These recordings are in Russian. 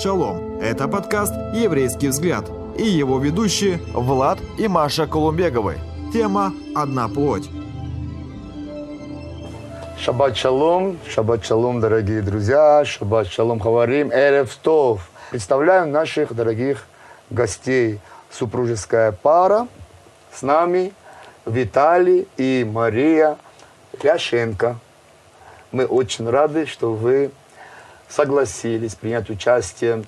Шалом! Это подкаст «Еврейский взгляд» и его ведущие Влад и Маша Колумбеговы. Тема «Одна плоть». Шаббат шалом, шаббат шалом, дорогие друзья, шаббат шалом, хаварим, эрев тов. Представляю наших дорогих гостей. Супружеская пара с нами Виталий и Мария Ляшенко. Мы очень рады, что вы согласились принять участие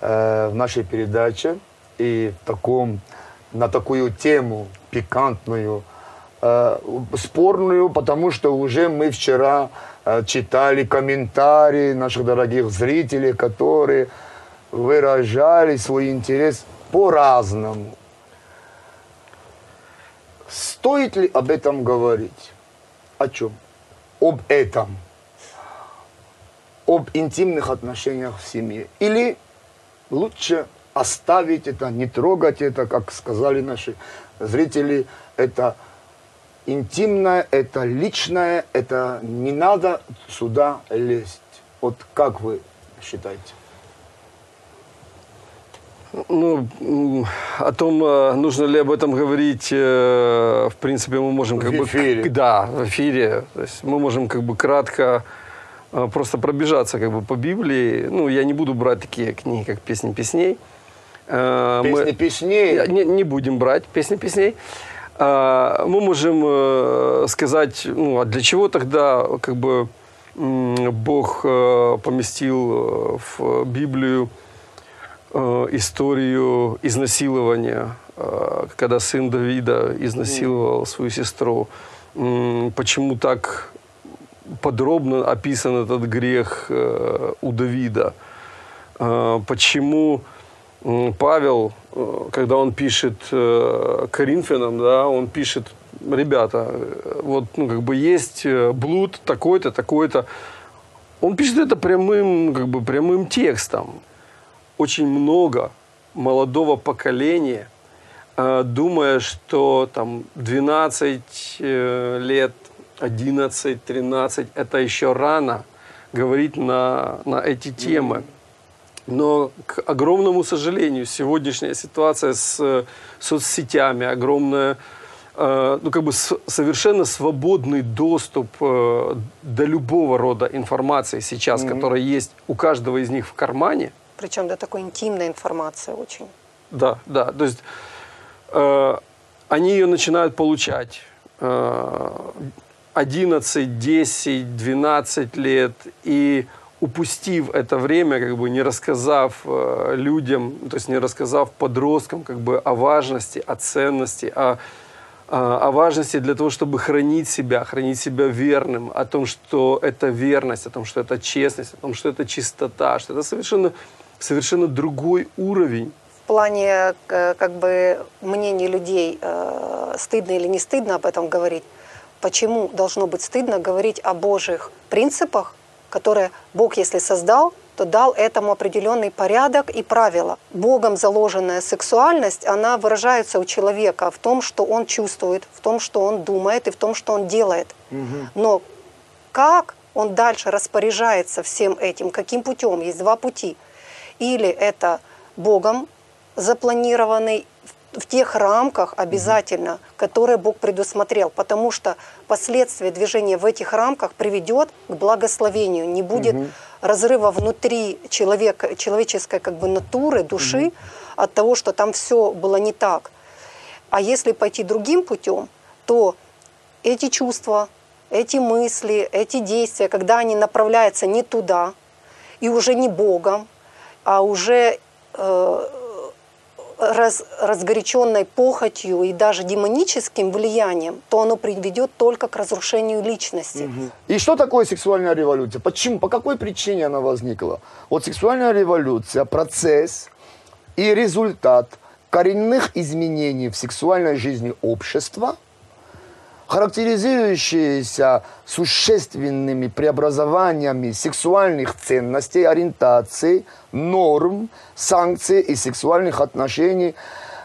э, в нашей передаче и в таком, на такую тему пикантную, э, спорную, потому что уже мы вчера э, читали комментарии наших дорогих зрителей, которые выражали свой интерес по-разному. Стоит ли об этом говорить? О чем? Об этом об интимных отношениях в семье. Или лучше оставить это, не трогать это, как сказали наши зрители, это интимное, это личное, это не надо сюда лезть. Вот как вы считаете? Ну, о том, э, нужно ли об этом говорить, э, в принципе, мы можем как в бы... Эфире. Да, в эфире. То есть мы можем как бы кратко просто пробежаться как бы по Библии. Ну, я не буду брать такие книги, как «Песни песней». Песни Мы- песней. Не, не будем брать «Песни песней». А, Мы можем э, сказать, ну, а для чего тогда как бы Бог э, поместил э, в Библию историю изнасилования, когда сын Давида изнасиловал свою сестру. Почему так подробно описан этот грех э, у Давида? Э, Почему Павел, э, когда он пишет Коринфянам, да, он пишет, ребята, вот ну, как бы есть блуд такой-то, такой-то. Он пишет это прямым, как бы прямым текстом очень много молодого поколения, думая, что там 12 э, лет, 11, 13 – это еще рано говорить на, на эти темы. Но, к огромному сожалению, сегодняшняя ситуация с соцсетями, огромная, э, ну, как бы совершенно свободный доступ э, до любого рода информации сейчас, которая есть у каждого из них в кармане – Причем до такой интимной информации очень. да, да. То есть э, они ее начинают получать э, 11, 10, 12 лет. И упустив это время, как бы не рассказав э, людям, то есть не рассказав подросткам как бы о важности, о ценности, о, о о важности для того, чтобы хранить себя, хранить себя верным, о том, что это верность, о том, что это честность, о том, что это чистота, что это совершенно, совершенно другой уровень В плане э, как бы мнений людей, э, стыдно или не стыдно об этом говорить. Почему должно быть стыдно говорить о Божьих принципах, которые Бог, если создал, то дал этому определенный порядок и правила. Богом заложенная сексуальность, она выражается у человека в том, что он чувствует, в том, что он думает и в том, что он делает. Но как он дальше распоряжается всем этим, каким путем? Есть два пути. Или это Богом запланированный в- тех рамках обязательно, которые Бог предусмотрел, потому что последствия движения в этих рамках приведет к благословению, не будет разрыва внутри человека, человеческой как бы натуры, души от того, что там все было не так. А если пойти другим путем, то эти чувства, эти мысли, эти действия, когда они направляются не туда, и уже не Богом, а уже э, раз, разгоряченной похотью и даже демоническим влиянием, то оно приведет только к разрушению личности. И что такое сексуальная революция? Почему? По какой причине она возникла? Вот сексуальная революция – процесс и результат коренных изменений в сексуальной жизни общества, характеризующиеся существенными преобразованиями сексуальных ценностей, ориентаций, норм, санкций и сексуальных отношений,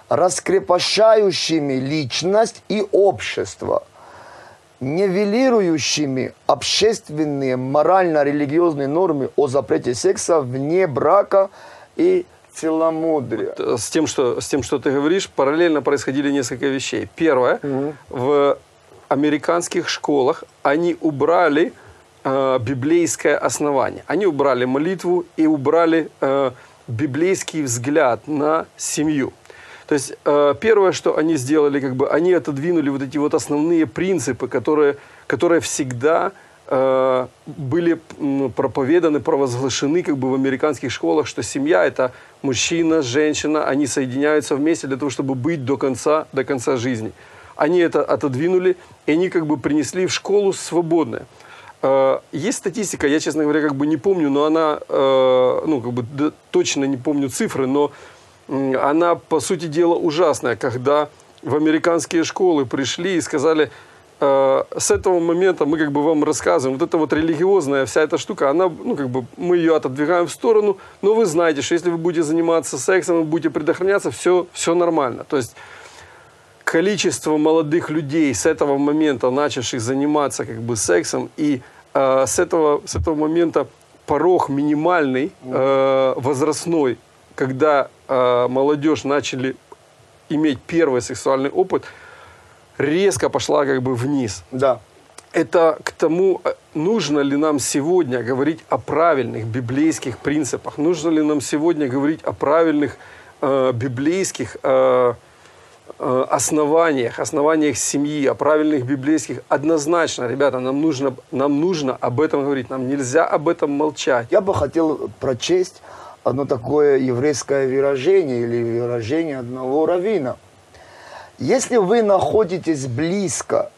раскрепощающими личность и общество – нивелирующими общественные морально-религиозные нормы о запрете секса вне брака и целомудрия. С тем, что, с тем, что ты говоришь, параллельно происходили несколько вещей. Первое, в американских школах они убрали э, библейское основание. Они убрали молитву и убрали э, библейский взгляд на семью. То есть э, первое, что они сделали, как бы они отодвинули вот эти вот основные принципы, которые, которые всегда э, были проповеданы, провозглашены как бы в американских школах, что семья это мужчина, женщина, они соединяются вместе для того, чтобы быть до конца, до конца жизни. Они это отодвинули, и они как бы принесли в школу свободное. Э, Есть статистика, я, честно говоря, как бы не помню, но она, э, ну, как бы точно не помню цифры, но она, по сути дела, ужасная, когда в американские школы пришли и сказали, э, с этого момента мы как бы вам рассказываем, вот эта вот религиозная вся эта штука, она, ну, как бы мы ее отодвигаем в сторону, но вы знаете, что если вы будете заниматься сексом, вы будете предохраняться, все, все нормально. То есть количество молодых людей с этого момента, начавших заниматься как бы сексом, и э, с, этого, с этого момента порог минимальный, э, возрастной, когда э, молодежь начали иметь первый сексуальный опыт, резко пошла как бы вниз. Да. Это к тому, нужно ли нам сегодня говорить о правильных библейских принципах, нужно ли нам сегодня говорить о правильных э, библейских э, основаниях, основаниях семьи, о правильных библейских. Однозначно, ребята, нам нужно, нам нужно об этом говорить, нам нельзя об этом молчать. Я бы хотел прочесть одно такое еврейское выражение или выражение одного равина. Если вы находитесь близко,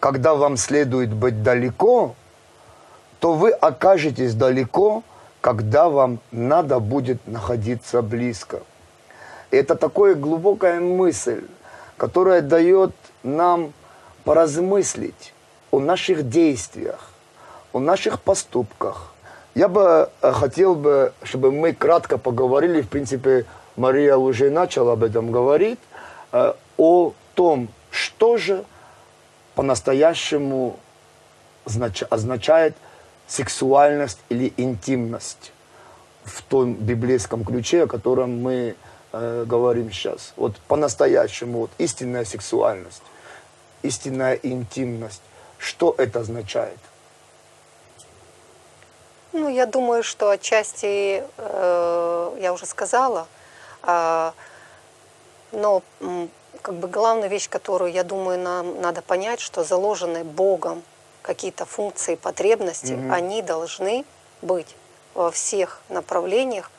когда вам следует быть далеко, то вы окажетесь далеко, когда вам надо будет находиться близко. Это такая глубокая мысль, которая дает нам поразмыслить о наших действиях, о наших поступках. Я бы э, хотел бы, чтобы мы кратко поговорили, в принципе, Мария уже начала об этом говорить, э, о том, что же по-настоящему знач- означает сексуальность или интимность в том библейском ключе, о котором мы э, говорим сейчас. Вот по-настоящему, вот истинная сексуальность, истинная интимность. Что это означает? Ну, я думаю, что отчасти, э, я уже сказала, а, но как бы главная вещь, которую, я думаю, нам надо понять, что заложенные Богом какие-то функции, потребности, они должны быть во всех направлениях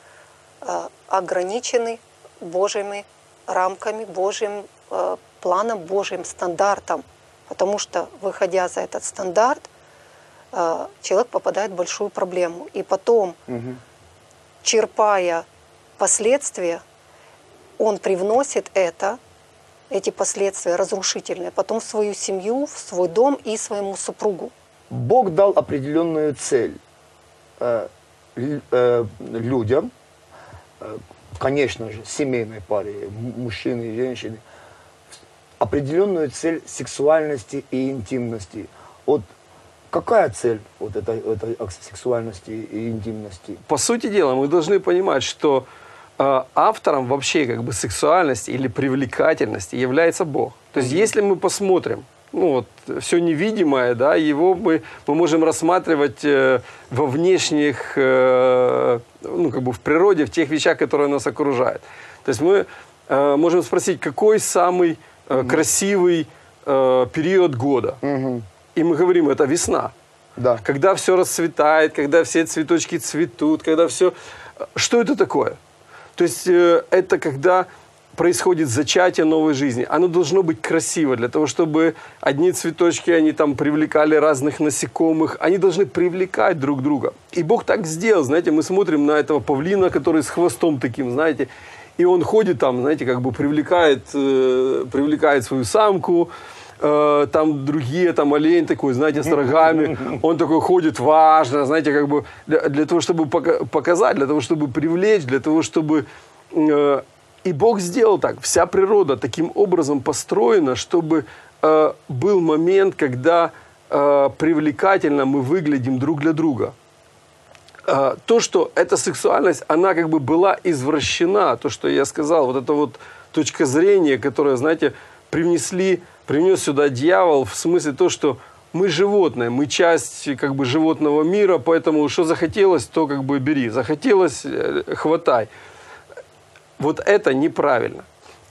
э, ограничены Божьими рамками, Божьим э, планом, Божьим стандартом. Потому что, выходя за этот стандарт, э, человек попадает в большую проблему. И потом, черпая последствия, он привносит это, эти последствия разрушительные, потом в свою семью, в свой дом и своему супругу. Бог дал определенную цель э, лю- э, людям, конечно же, семейной паре, мужчины и женщины, определенную цель сексуальности и интимности. Вот какая цель вот этой, этой сексуальности и интимности? По сути дела, мы должны понимать, что э, автором вообще как бы сексуальности или привлекательности является Бог. То есть, если мы посмотрим, ну вот все невидимое, да, его мы, мы можем рассматривать э, во внешних, э, ну как бы в природе, в тех вещах, которые нас окружают. То есть мы э, можем спросить, какой самый э, красивый э, период года? И мы говорим, это весна. Да. Когда все расцветает, когда все цветочки цветут, когда все... Что это такое? То есть э, это когда происходит зачатие новой жизни. Оно должно быть красиво, для того, чтобы одни цветочки, они там привлекали разных насекомых, они должны привлекать друг друга. И Бог так сделал, знаете, мы смотрим на этого павлина, который с хвостом таким, знаете, и он ходит там, знаете, как бы привлекает, э, привлекает свою самку, э, там другие, там олень такой, знаете, с рогами, он такой ходит важно, знаете, как бы для, для того, чтобы пока- показать, для того, чтобы привлечь, для того, чтобы... э, и Бог сделал так, вся природа таким образом построена, чтобы э, был момент, когда э, привлекательно мы выглядим друг для друга. э, то, что эта сексуальность, она как бы была извращена, то, что я сказал, вот это вот точка зрения, которая, знаете, привнесли, привнес сюда дьявол, в смысле то, что мы животные, мы часть как бы животного мира, поэтому что захотелось, то как бы бери, захотелось, э, хватай. Вот это неправильно.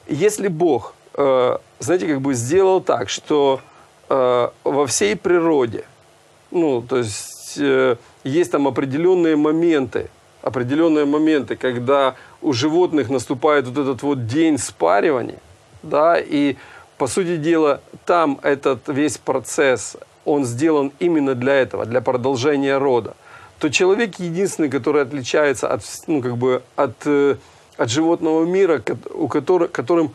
Если Бог, э, знаете, как бы сделал так, что э, во всей природе, ну, то есть э, есть там определенные моменты, определенные моменты, когда у животных наступает вот этот вот день спаривания, да, и по сути дела там этот весь процесс, он сделан именно для этого, для продолжения рода, то человек единственный, который отличается от, ну, как бы от, от животного мира, у которых, которым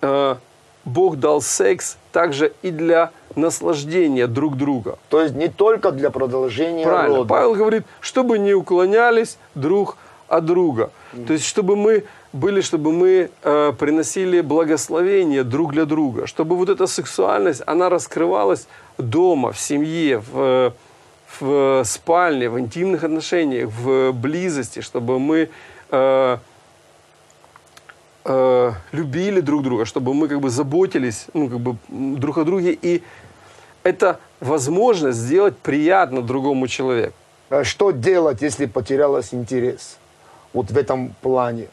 э, Бог дал секс также и для наслаждения друг друга. То есть не только для продолжения Правильно. рода. Павел говорит, чтобы не уклонялись друг от друга. То есть, чтобы мы были, чтобы мы э, приносили благословение друг для друга, чтобы вот эта сексуальность, она раскрывалась дома, в семье, в, в спальне, в интимных отношениях, в близости, чтобы мы э, э, любили друг друга, чтобы мы как бы заботились ну, как бы, друг о друге. И это возможность сделать приятно другому человеку. А Что делать, если потерялась интерес? Вот в этом плане.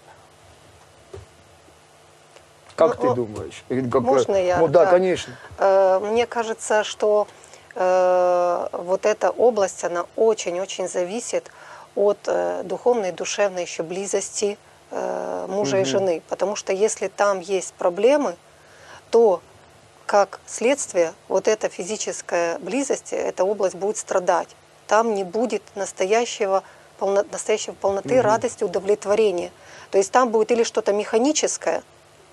Как Ну, ты думаешь? Как- Можно я? Ну да, конечно. Э, Мне кажется, что э, вот эта область, она очень-очень зависит от э, духовной, душевной еще близости э, мужа и жены. Потому что если там есть проблемы, то как следствие вот эта физическая близость, эта область будет страдать. Там не будет настоящего, полно, настоящей полноты, радости, удовлетворения. То есть там будет или что-то механическое,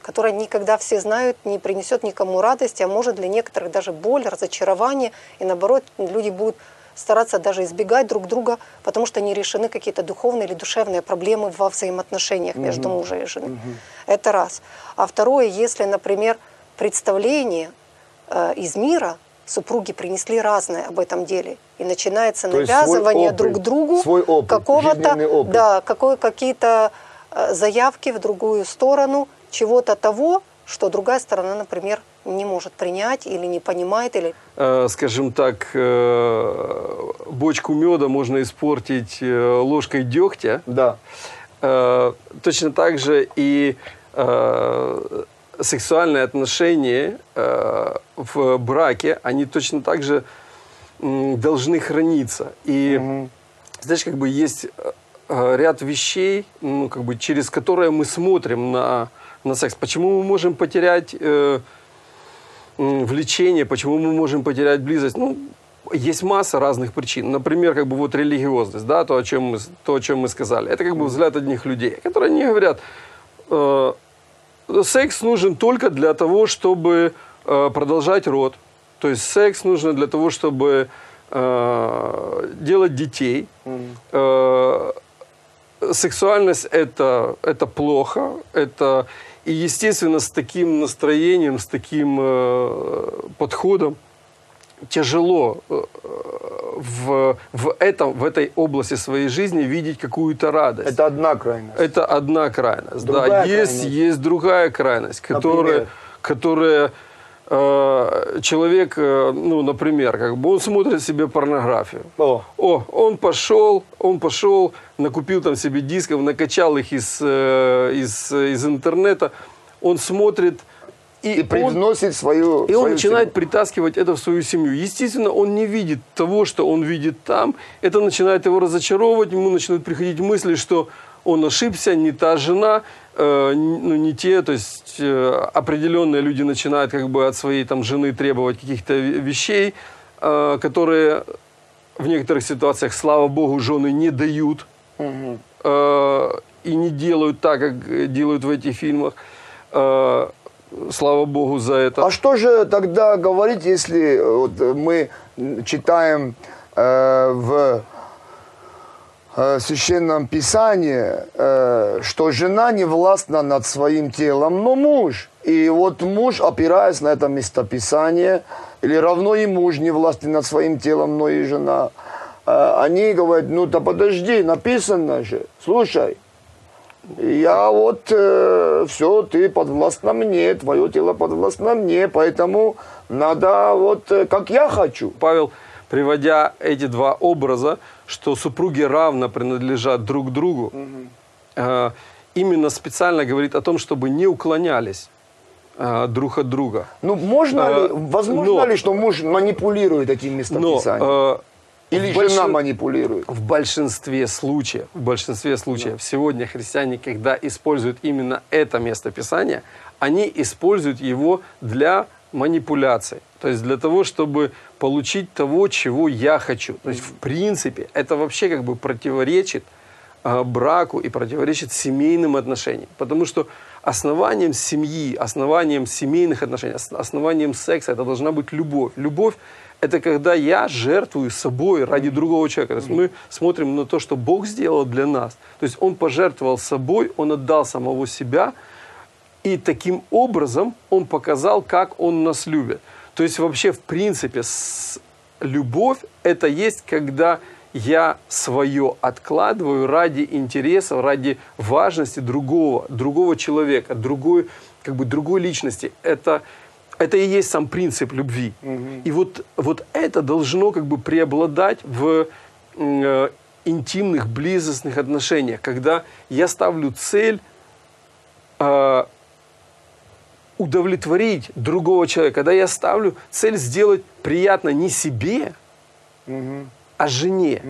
которое никогда все знают, не принесет никому радости, а может для некоторых даже боль, разочарование. И наоборот, люди будут стараться даже избегать друг друга, потому что не решены какие-то духовные или душевные проблемы во взаимоотношениях между мужем и женой. Это раз. А второе, если, например, представление э, из мира супруги принесли разное об этом деле, и начинается То навязывание опыт, друг другу какого-то, да, какой, какие-то э, заявки в другую сторону чего-то того, что другая сторона, например, не может принять или не понимает, или Э, скажем так, э, бочку меда можно испортить э, ложкой дегтя. Да. Точно так же и сексуальные отношения в браке, они точно так же должны храниться. И знаешь, как бы есть ряд вещей, ну, как бы, через которые мы смотрим на, на секс. Почему мы можем потерять э, влечение, почему мы можем потерять близость? Ну, есть масса разных причин. Например, как бы вот религиозность, да, то, о чем мы, то, о чем мы сказали. Это как бы взгляд одних людей, которые не говорят, э, секс нужен только для того, чтобы э, продолжать род. То есть секс нужно для того, чтобы э, делать детей. Э, сексуальность это, это плохо, это и естественно с таким настроением, с таким э, подходом тяжело э, в, в, этом, в этой области своей жизни видеть какую-то радость. Это одна крайность. Это одна крайность. Другая да, есть, крайность. есть другая крайность, которая, Например? которая э, человек, э, ну, например, как бы он смотрит себе порнографию. О, О, он пошел, он пошел, накупил там себе дисков, накачал их из, э, из, из интернета, он смотрит и, и он- привносит свою... и он свою начинает семью. притаскивать это в свою семью. Естественно, он не видит того, что он видит там. Это начинает его разочаровывать. Ему начинают приходить мысли, что он ошибся, не та жена, э, ну, не те. То есть э, определенные люди начинают как бы от своей там, жены требовать каких-то ве- вещей, э, которые в некоторых ситуациях, слава богу, жены не дают э, и не делают так, как делают в этих фильмах. Э, слава богу за это. А что же тогда говорить, если э, вот, мы читаем э, в э, Священном Писании, э, что жена не властна над своим телом, но муж. И вот муж, опираясь на это местописание, или равно и муж не властен над своим телом, но и жена. а, они говорят, ну да подожди, написано же, слушай, я вот э, все, ты подвластна мне, твое тело подвластно мне, поэтому надо вот э, как я хочу. Павел, приводя эти два образа, что супруги равно принадлежат друг другу, э, именно специально говорит о том, чтобы не уклонялись э, друг от друга. Ну, можно Э, ли, возможно но- ли, что муж манипулирует этим Но местописанием? э, Или в большин- жена манипулирует? В большинстве случаев, в большинстве случаев сегодня христиане, когда используют именно это местописание, они используют его для манипуляций. То есть для того, чтобы получить того, чего я хочу. То есть в принципе это вообще как бы противоречит э, браку и противоречит семейным отношениям. Потому что основанием семьи, основанием семейных отношений, ос- основанием секса это должна быть любовь. Любовь это когда я жертвую собой ради другого человека. То есть мы смотрим на то, что Бог сделал для нас. То есть Он пожертвовал собой, Он отдал самого себя, и таким образом Он показал, как Он нас любит. То есть вообще, в принципе, с- любовь – это есть, когда я свое откладываю ради интереса, ради важности другого, другого человека, другой, как бы другой личности. Это, это и есть сам принцип любви. И вот, вот это должно как бы преобладать в э, интимных, близостных отношениях, когда я ставлю цель э, удовлетворить другого человека, когда я ставлю цель сделать приятно не себе, а жене.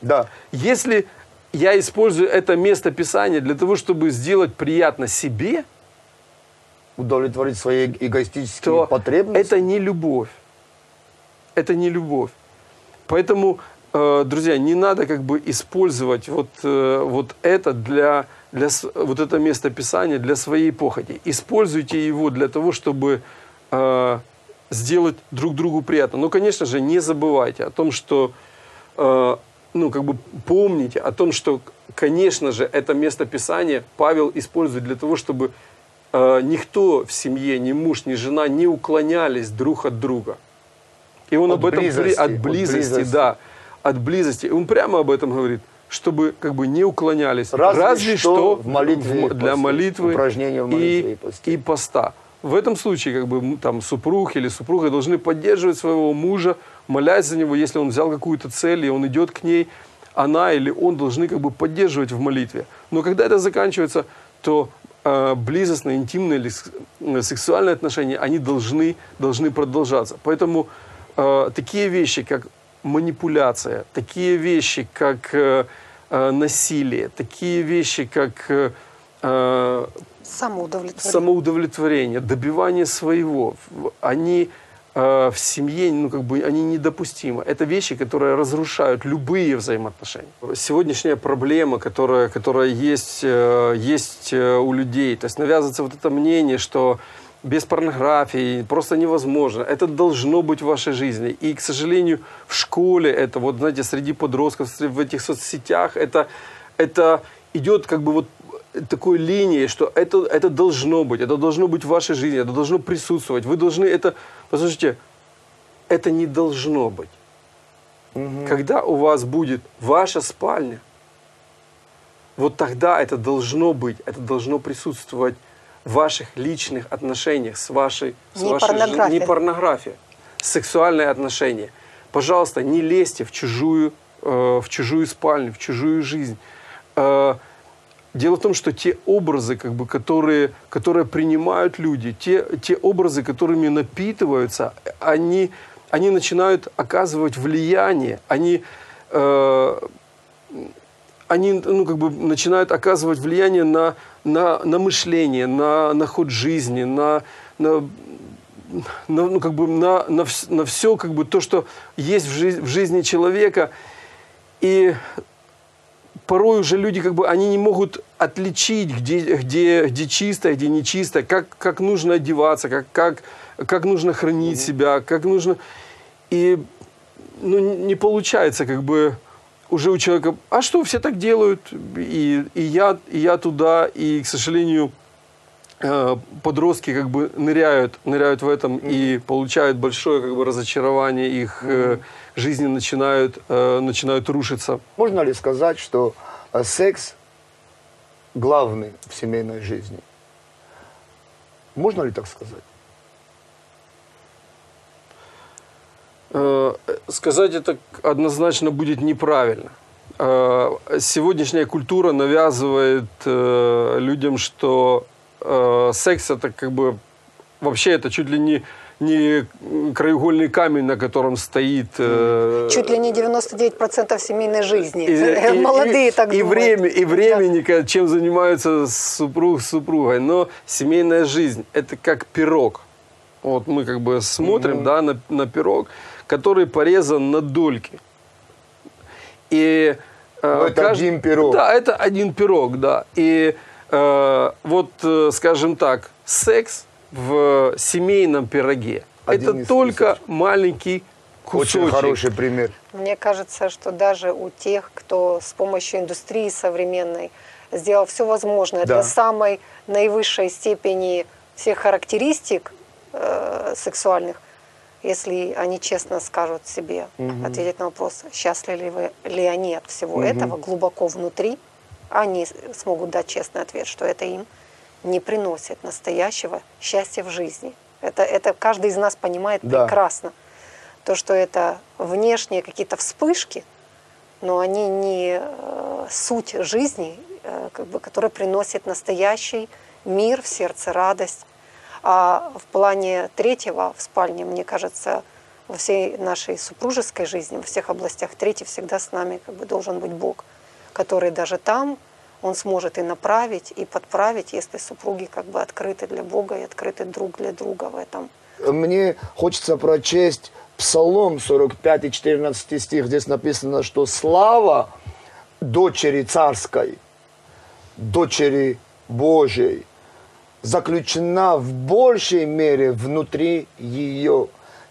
Да. Если я использую это место Писания для того, чтобы сделать приятно себе, Удовлетворить свои эгоистические то потребности. это не любовь. Это не любовь. Поэтому, э, друзья, не надо как бы использовать вот, э, вот это для, для вот это место Писания для своей похоти. Используйте его для того, чтобы э, сделать друг другу приятно. Но, конечно же, не забывайте о том, что э, ну, как бы помните о том, что, конечно же, это место Писания Павел использует для того, чтобы э, никто в семье, ни муж, ни жена не уклонялись друг от друга. И он От об этом близости, от от близости, близости. да, от близости. И он прямо об этом говорит, чтобы как бы не уклонялись. Разве что в молитве в- для молитвы Упражнения в молитве и и, посте. и поста. В этом случае как бы там супруг или супруга должны поддерживать своего мужа, молясь за него, если он взял какую-то цель и он идет к ней, она или он должны как бы поддерживать в молитве. Но когда это заканчивается, то э, близостные, интимные или э, сексуальные отношения, они должны, должны продолжаться. Поэтому э, такие вещи, как манипуляция, такие вещи, как э, э, насилие, такие вещи, как э, э, Самоудовлетворение. самоудовлетворение, добивание своего, они э, в семье, ну, как бы, они недопустимы. Это вещи, которые разрушают любые взаимоотношения. Сегодняшняя проблема, которая, которая есть, э, есть э, у людей, то есть навязывается вот это мнение, что без порнографии просто невозможно. Это должно быть в вашей жизни. И, к сожалению, в школе это, вот, знаете, среди подростков, в этих соцсетях, это, это идет как бы вот такой линией, что это, это должно быть, это должно быть в вашей жизни, это должно присутствовать. Вы должны это... Послушайте, это не должно быть. Когда у вас будет ваша спальня, вот тогда это должно быть, это должно присутствовать в ваших личных отношениях с вашей... С Не вашей жен- порнография. Не порнография. Сексуальные отношения. Пожалуйста, не лезьте в чужую, э, в чужую спальню, в чужую жизнь. Э, Дело в том, что те образы, как бы, которые, которые принимают люди, те, те образы, которыми напитываются, они, они начинают оказывать влияние, они, э, они ну, как бы начинают оказывать влияние на, на, на мышление, на, на ход жизни, на, на, на, ну, как бы на, на, на все как бы, то, что есть в, жиз- в жизни человека. И порой уже люди как бы они не могут отличить, где, где, где чисто, где нечисто, как, как нужно одеваться, как, как, как нужно хранить себя, как нужно... И ну, не получается как бы уже у человека, а что, все так делают, и, и, я, и я туда, и, к сожалению, э, подростки как бы ныряют, ныряют в этом и получают большое как бы разочарование, их э, жизни начинают, э, начинают рушиться. Можно ли сказать, что секс главный в семейной жизни? Можно ли так сказать? Сказать это однозначно будет неправильно. Э, Сегодняшняя культура навязывает э, людям, что э, секс это как бы вообще это чуть ли не не краеугольный камень, на котором стоит. э, Чуть ли не 99% семейной жизни. и- Молодые и- так и думают. время, и времени, ка- чем занимаются супруг с супругой. Но семейная жизнь это как пирог. Вот мы как бы смотрим, да, на, на пирог, который порезан на дольки. И э, Но это один пирог. Да, это один пирог, да. И э, вот, э, скажем так, секс в семейном пироге Один это только кусочков. маленький кусочек. Очень хороший пример. Мне кажется, что даже у тех, кто с помощью индустрии современной сделал все возможное Да. для самой наивысшей степени всех характеристик э, сексуальных, если они честно скажут себе, ответить на вопрос, счастливы ли, ли они от всего этого глубоко внутри, они смогут дать честный ответ, что это им не приносит настоящего счастья в жизни. Это, это каждый из нас понимает Да. прекрасно. То, что это внешние какие-то вспышки, но они не э, суть жизни, э, как бы, которая приносит настоящий мир в сердце, радость. А в плане третьего в спальне, мне кажется, во всей нашей супружеской жизни, во всех областях, третий всегда с нами как бы, должен быть Бог, который даже там он сможет и направить, и подправить, если супруги как бы открыты для Бога и открыты друг для друга в этом. Мне хочется прочесть Псалом 45 и 14 стих. Здесь написано, что слава дочери царской, дочери Божьей, заключена в большей мере внутри ее,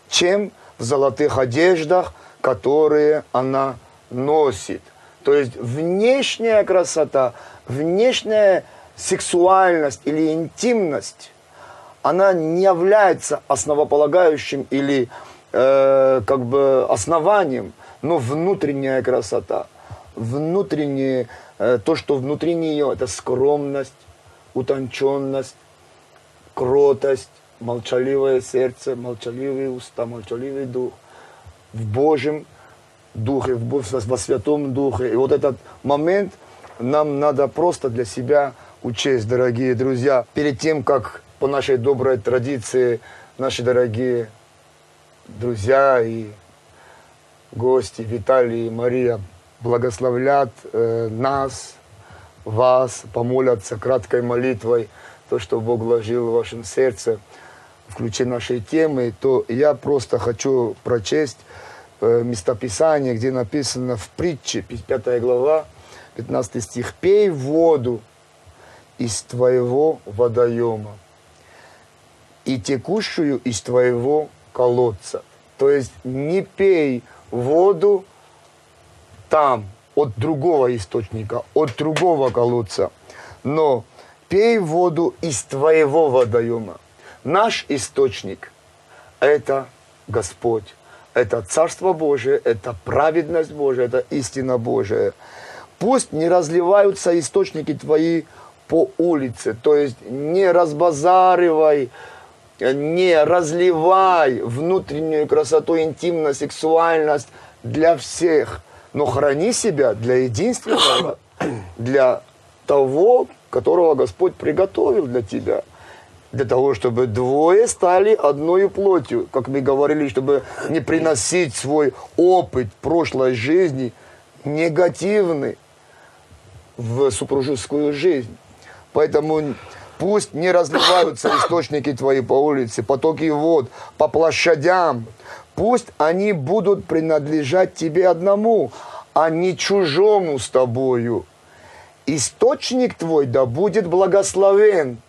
чем в золотых одеждах, которые она носит. То есть внешняя красота, внешняя сексуальность или интимность, она не является основополагающим или э, как бы основанием, но внутренняя красота, внутреннее, э, то, что внутри нее, это скромность, утонченность, кротость, молчаливое сердце, молчаливые уста, молчаливый дух в Божьем Духе, во Святом Духе. И вот этот момент нам надо просто для себя учесть, дорогие друзья. Перед тем, как по нашей доброй традиции наши дорогие друзья и гости Виталий и Мария благословлят э, нас, вас, помолятся краткой молитвой, то, что Бог вложил в вашем сердце, в ключе нашей темы, то я просто хочу прочесть э, местописание, где написано в притче, 5 глава, 15 стих. «Пей воду из твоего водоема и текущую из твоего колодца». То есть не пей воду там, от другого источника, от другого колодца, но пей воду из твоего водоема. Наш источник – это Господь, это Царство Божие, это праведность Божия, это истина Божия. Пусть не разливаются источники твои по улице, то есть не разбазаривай, не разливай внутреннюю красоту, интимность, сексуальность для всех, но храни себя для единственного, для того, которого Господь приготовил для тебя. Для того, чтобы двое стали одной плотью, как мы говорили, чтобы не приносить свой опыт прошлой жизни негативный в супружескую жизнь. Поэтому пусть не разливаются источники твои по улице, потоки вод, по площадям. Пусть они будут принадлежать тебе одному, а не чужому с тобою. Источник твой да будет благословен,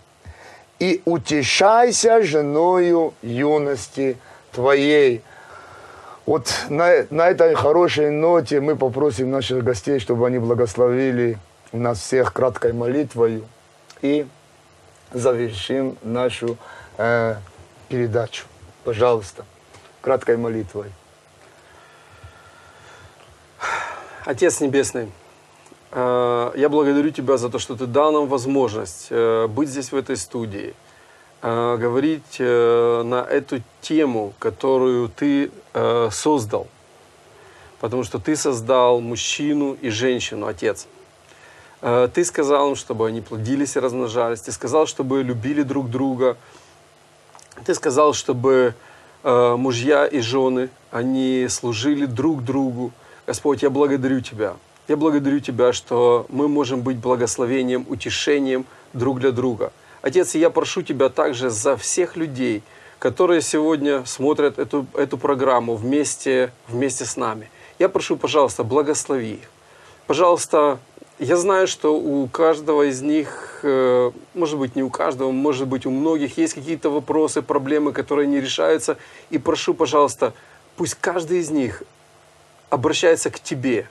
и утешайся женою юности твоей. Вот на, на этой хорошей ноте мы попросим наших гостей, чтобы они благословили нас всех краткой молитвой. И завершим нашу э, передачу. Пожалуйста, краткой молитвой. Отец Небесный, э, я благодарю Тебя за то, что Ты дал нам возможность э, быть здесь в этой студии, э, говорить на эту тему, которую Ты создал. Потому что Ты создал мужчину и женщину, Отец. Ты сказал им, чтобы они плодились и размножались. Ты сказал, чтобы любили друг друга. Ты сказал, чтобы мужья и жены, они служили друг другу. Господь, я благодарю Тебя. Я благодарю Тебя, что мы можем быть благословением, утешением друг для друга. Отец, я прошу Тебя также за всех людей, которые сегодня смотрят эту, эту программу вместе, вместе с нами. Я прошу, пожалуйста, благослови их. Пожалуйста, я знаю, что у каждого из них, э, может быть, не у каждого, может быть, у многих есть какие-то вопросы, проблемы, которые не решаются. И прошу, пожалуйста, пусть каждый из них обращается к Тебе,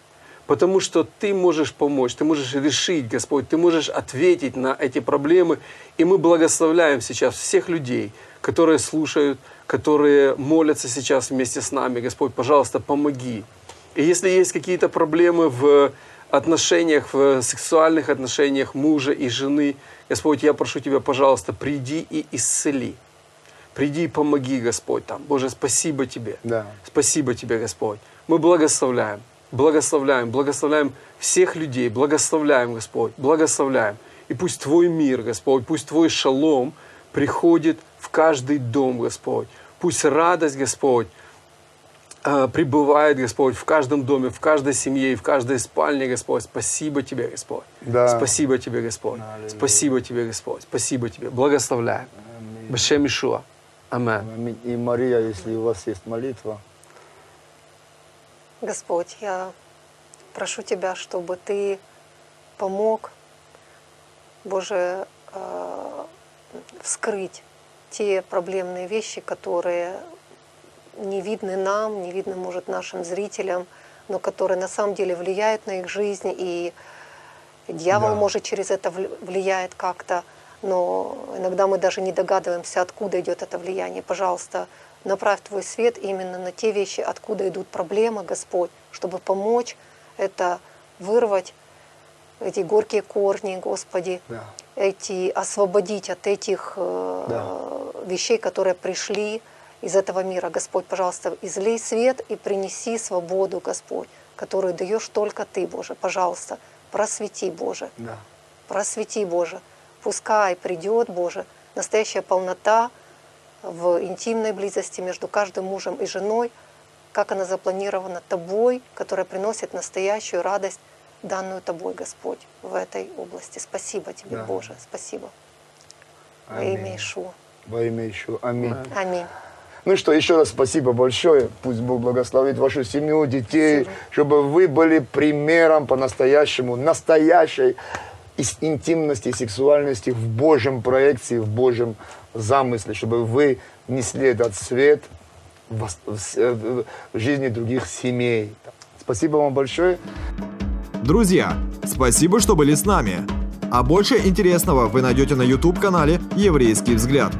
потому что Ты можешь помочь, Ты можешь решить, Господь, Ты можешь ответить на эти проблемы. И мы благословляем сейчас всех людей, которые слушают, которые молятся сейчас вместе с нами. Господь, пожалуйста, помоги. И если есть какие-то проблемы в отношениях, в сексуальных отношениях мужа и жены, Господь, я прошу Тебя, пожалуйста, приди и исцели. Приди и помоги, Господь, там. Боже, спасибо Тебе. Да. Спасибо Тебе, Господь. Мы благословляем, благословляем, благословляем всех людей, благословляем, Господь, благословляем. И пусть Твой мир, Господь, пусть Твой шалом приходит в каждый дом, Господь. Пусть радость, Господь, пребывает, Господь, в каждом доме, в каждой семье, в каждой спальне, Господь. Спасибо Тебе, Господь. Да. Спасибо Тебе, Господь. Аллилуйя. Спасибо Тебе, Господь. Спасибо Тебе. Благословляем. Бешем Ишуа. Аминь. И Мария, если у вас есть молитва, Господь, я прошу Тебя, чтобы Ты помог, Боже, э, вскрыть те проблемные вещи, которые не видны нам, не видны, может, нашим зрителям, но которые на самом деле влияют на их жизнь, и дьявол, да. может, через это влияет как-то, но иногда мы даже не догадываемся, откуда идет это влияние. Пожалуйста, направь Твой свет именно на те вещи, откуда идут проблемы, Господь, чтобы помочь это вырвать, эти горькие корни, Господи, да. эти, освободить от этих э, да. вещей, которые пришли из этого мира. Господь, пожалуйста, излей свет и принеси свободу, Господь, которую даешь только Ты, Боже. Пожалуйста, просвети, Боже. Да. Просвети, Боже. Пускай придет, Боже, настоящая полнота, в интимной близости между каждым мужем и женой, как она запланирована тобой, которая приносит настоящую радость, данную тобой, Господь, в этой области. Спасибо тебе, да. Боже, спасибо. Аминь. Во имя Ишуа. Во имя Ишуа. Аминь. Аминь. Ну что, еще раз спасибо большое. Пусть Бог благословит вашу семью, детей, спасибо. чтобы вы были примером по-настоящему, настоящей из интимности, сексуальности в Божьем проекции, в Божьем замысле, чтобы вы несли этот свет в, в, в жизни других семей. Спасибо вам большое. Друзья, спасибо, что были с нами. А больше интересного вы найдете на YouTube-канале «Еврейский взгляд».